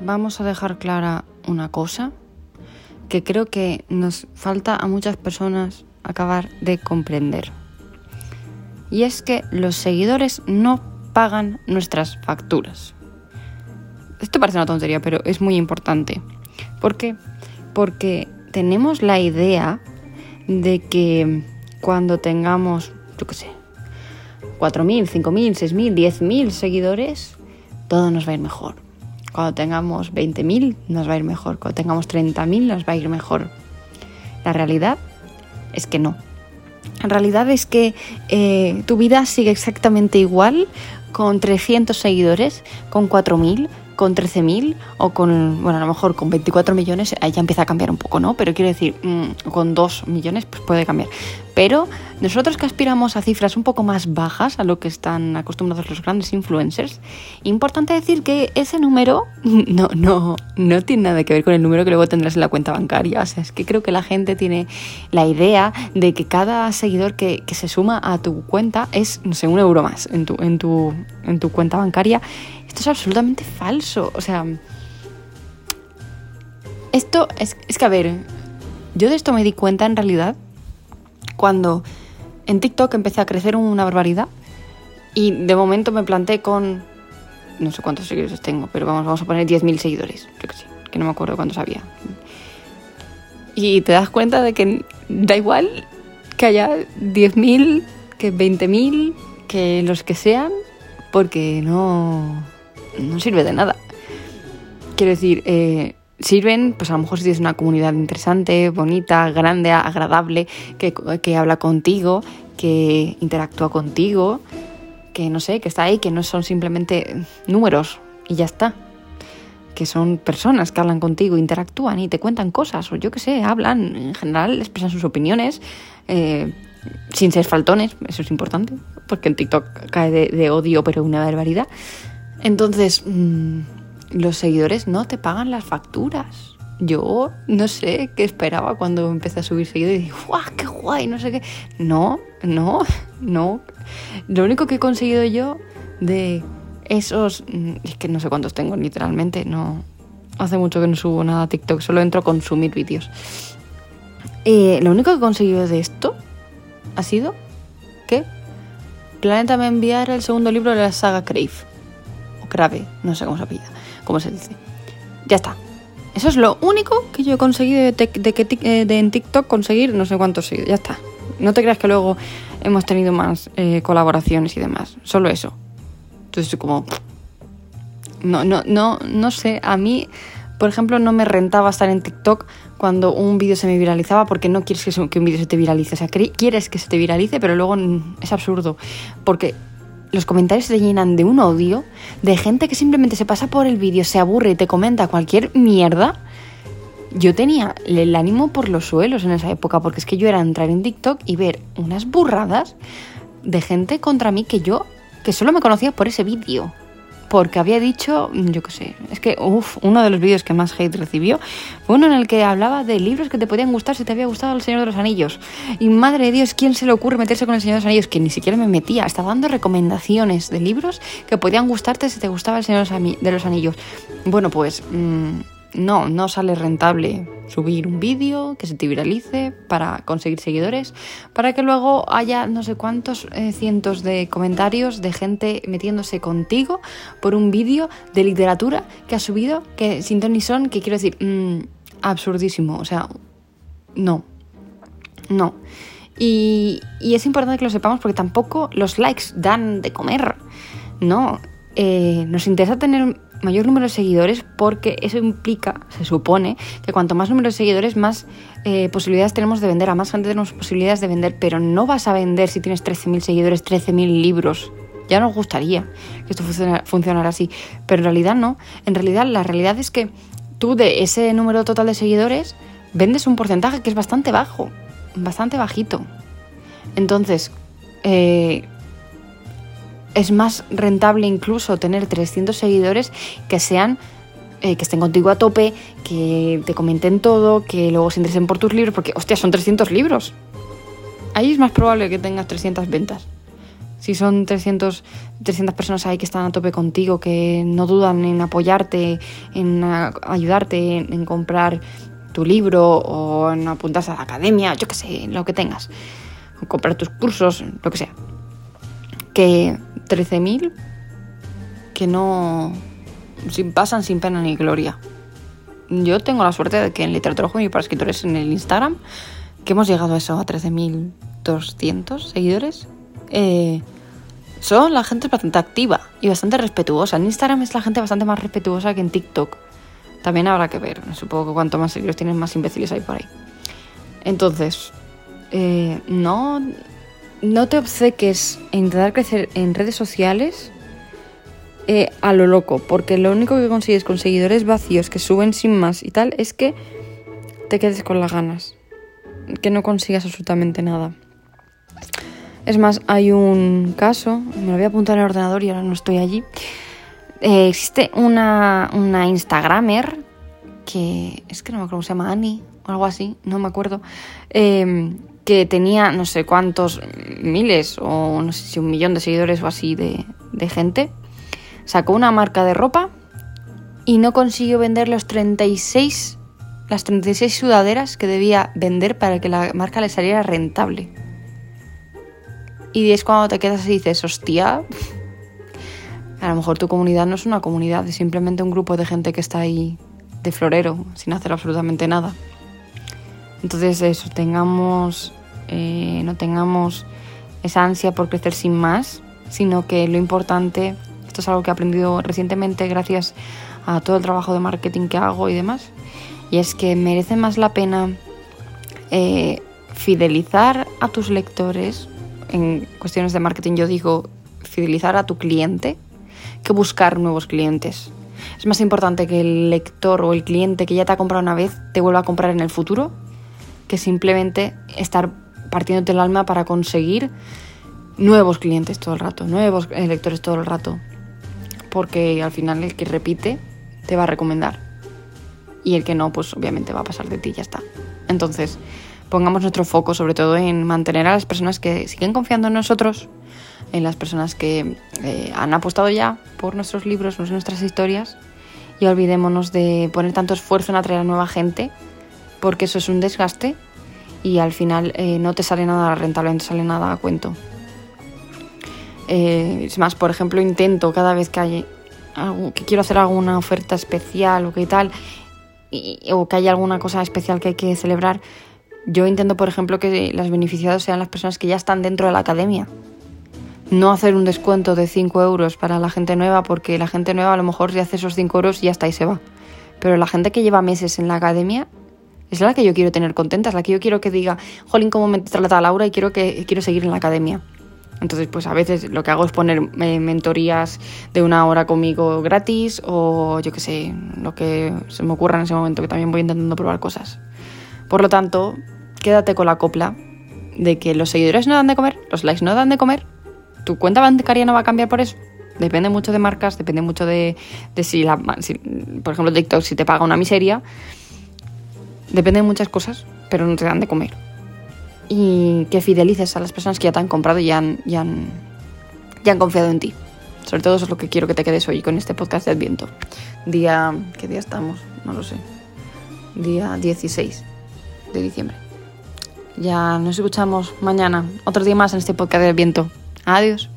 vamos a dejar clara una cosa que creo que nos falta a muchas personas acabar de comprender. Y es que los seguidores no pagan nuestras facturas. Esto parece una tontería, pero es muy importante. ¿Por qué? Porque tenemos la idea de que cuando tengamos, yo qué sé, 4.000, 5.000, 6.000, 10.000 seguidores, todo nos va a ir mejor. Cuando tengamos 20.000 nos va a ir mejor. Cuando tengamos 30.000 nos va a ir mejor. La realidad es que no. La realidad es que eh, tu vida sigue exactamente igual con 300 seguidores, con 4.000, con 13.000 o con, bueno, a lo mejor con 24 millones, ahí ya empieza a cambiar un poco, ¿no? Pero quiero decir, mm, con 2 millones pues puede cambiar. Pero nosotros que aspiramos a cifras un poco más bajas a lo que están acostumbrados los grandes influencers, importante decir que ese número no, no, no tiene nada que ver con el número que luego tendrás en la cuenta bancaria. O sea, es que creo que la gente tiene la idea de que cada seguidor que, que se suma a tu cuenta es, un euro más en tu, en tu, en tu cuenta bancaria esto es absolutamente falso. O sea, esto es, es que, a ver, yo de esto me di cuenta en realidad cuando en TikTok empecé a crecer una barbaridad y de momento me planté con, no sé cuántos seguidores tengo, pero vamos, vamos a poner 10.000 seguidores, que, que no me acuerdo cuántos había. Y te das cuenta de que da igual que haya 10.000, que 20.000, que los que sean, porque no, no sirve de nada. Quiero decir, eh, sirven, pues a lo mejor si tienes una comunidad interesante, bonita, grande, agradable, que, que, habla contigo, que interactúa contigo, que no sé, que está ahí, que no son simplemente números y ya está. Que son personas que hablan contigo, interactúan y te cuentan cosas, o yo qué sé, hablan, en general expresan sus opiniones, eh, sin ser faltones, eso es importante, porque en TikTok cae de, de odio, pero una barbaridad. Entonces, mmm, los seguidores no te pagan las facturas. Yo no sé qué esperaba cuando empecé a subir seguidores y dije, ¡guau, qué guay! No sé qué. No, no, no. Lo único que he conseguido yo de esos. mm, Es que no sé cuántos tengo, literalmente. No. Hace mucho que no subo nada a TikTok, solo entro a consumir vídeos. Eh, lo único que he conseguido de esto ha sido que Planeta me enviara el segundo libro de la saga Crave. Crave, no sé cómo se apellida, cómo se dice. Ya está. Eso es lo único que yo he conseguido de, eh, de en TikTok conseguir no sé cuántos seguidores. Ya está. No te creas que luego hemos tenido más eh, colaboraciones y demás. Solo eso. Entonces como... No, no, no, no sé. A mí, por ejemplo, no me rentaba estar en TikTok cuando un vídeo se me viralizaba porque no quieres que, un vídeo se te viralice. O sea, quieres que se te viralice, pero luego mm, es absurdo. Porque los comentarios se llenan de un odio, de gente que simplemente se pasa por el vídeo, se aburre y te comenta cualquier mierda. Yo tenía el ánimo por los suelos en esa época, porque es que yo era entrar en TikTok y ver unas burradas de gente contra mí que yo, que solo me conocía por ese vídeo. Porque había dicho, yo qué sé, es que, uff, uno de los vídeos que más hate recibió fue uno en el que hablaba de libros que te podían gustar si te había gustado El Señor de los Anillos. Y madre de Dios, ¿quién se le ocurre meterse con El Señor de los Anillos? Que ni siquiera me metía, estaba dando recomendaciones de libros que podían gustarte si te gustaba El Señor de los Ami- de los Anillos. Bueno, pues mm, no, no sale rentable subir un vídeo que se te viralice para conseguir seguidores, para que luego haya no sé cuántos eh, cientos de comentarios de gente metiéndose contigo por un vídeo de literatura que has subido, que sin ton ni son, que quiero decir, mm, absurdísimo, o sea, no, no. Y, es importante que lo sepamos porque tampoco los likes dan de comer. No. Eh, nos interesa tener mayor número de seguidores porque eso implica, se supone, que cuanto más número de seguidores, más eh, posibilidades tenemos de vender. A más gente tenemos posibilidades de vender, pero no vas a vender si tienes 13.000 seguidores, 13.000 libros. Ya nos gustaría que esto funciona- funcionara así, pero en realidad no. En realidad, la realidad es que tú de ese número total de seguidores vendes un porcentaje que es bastante bajo, bastante bajito. Entonces, eh, es más rentable incluso tener 300 seguidores que sean eh, que estén contigo a tope, que te comenten todo, que luego se interesen por tus libros, porque, hostia, son 300 libros. Ahí es más probable que tengas 300 ventas. Si son 300, 300 personas ahí que están a tope contigo, que no dudan en apoyarte, en ayudarte, en, comprar tu libro o en apuntarse a la academia, yo qué sé, lo que tengas, comprar tus cursos, lo que sea. Que 13.000 que no pasan sin pena ni gloria. Yo tengo la suerte de que en Literatura Juvenil para Escritores en el Instagram, que hemos llegado a eso, a 13.200 seguidores, eh, son la gente bastante activa y bastante respetuosa. En Instagram es la gente bastante más respetuosa que en TikTok. También habrá que ver. Supongo que cuanto más seguidores tienen, más imbéciles hay por ahí. Entonces, eh, no, no te obceques en intentar crecer en redes sociales eh, a lo loco, porque lo único que consigues con seguidores vacíos que suben sin más y tal es que te quedes con las ganas, que no consigas absolutamente nada. Es más, hay un caso, me lo voy a apuntar en el ordenador y ahora no estoy allí. Eh, existe una, una Instagramer que es que no me acuerdo cómo se llama, Annie o algo así, no me acuerdo, em, que tenía no sé cuántos miles o no sé si un millón de seguidores o así de, gente. Sacó una marca de ropa y no consiguió vender los 36, las 36 sudaderas que debía vender para que la marca le saliera rentable. Y es cuando te quedas y dices, hostia, a lo mejor tu comunidad no es una comunidad, es simplemente un grupo de gente que está ahí de florero, sin hacer absolutamente nada. Entonces eso, tengamos, eh, no tengamos esa ansia por crecer sin más, sino que lo importante, esto es algo que he aprendido recientemente gracias a todo el trabajo de marketing que hago y demás, y es que merece más la pena eh, fidelizar a tus lectores en cuestiones de marketing yo digo fidelizar a tu cliente que buscar nuevos clientes. Es más importante que el lector o el cliente que ya te ha comprado una vez te vuelva a comprar en el futuro que simplemente estar partiéndote el alma para conseguir nuevos clientes todo el rato, nuevos lectores todo el rato. Porque al final el que repite te va a recomendar. Y el que no, pues obviamente va a pasar de ti y ya está. Entonces, pongamos nuestro foco sobre todo en mantener a las personas que siguen confiando en nosotros, en las personas que eh, han apostado ya por nuestros libros, nuestras historias, y olvidémonos de poner tanto esfuerzo en atraer a nueva gente, porque eso es un desgaste y al final eh, no te sale nada rentable, no te sale nada a cuento. Eh, es más, por ejemplo, intento cada vez que hay algo, que quiero hacer alguna oferta especial o que tal, o que haya alguna cosa especial que hay que celebrar, yo intento, por ejemplo, que las beneficiadas sean las personas que ya están dentro de la academia. No hacer un descuento de 5 euros para la gente nueva, porque la gente nueva a lo mejor ya hace esos 5 euros y está y se va. Pero la gente que lleva meses en la academia es la que yo quiero tener contenta, es la que yo quiero que diga, jolín, cómo me trata Laura y quiero, que, quiero seguir en la academia. Entonces, pues a veces lo que hago es poner eh, mentorías de una hora conmigo gratis o yo qué sé, lo que se me ocurra en ese momento, que también voy intentando probar cosas. Por lo tanto, quédate con la copla de que los seguidores no dan de comer, los likes no dan de comer, tu cuenta bancaria no va a cambiar por eso. Depende mucho de marcas, depende mucho de, si, la, por ejemplo, TikTok, si te paga una miseria, depende de muchas cosas, pero no te dan de comer. Y que fidelices a las personas que ya te han comprado y ya han, han confiado en ti. Sobre todo eso es lo que quiero que te quedes hoy con este podcast de Adviento. Día. ¿Qué día estamos? No lo sé. Día 16 de diciembre. Ya nos escuchamos mañana, otro día más en este podcast del viento. Adiós.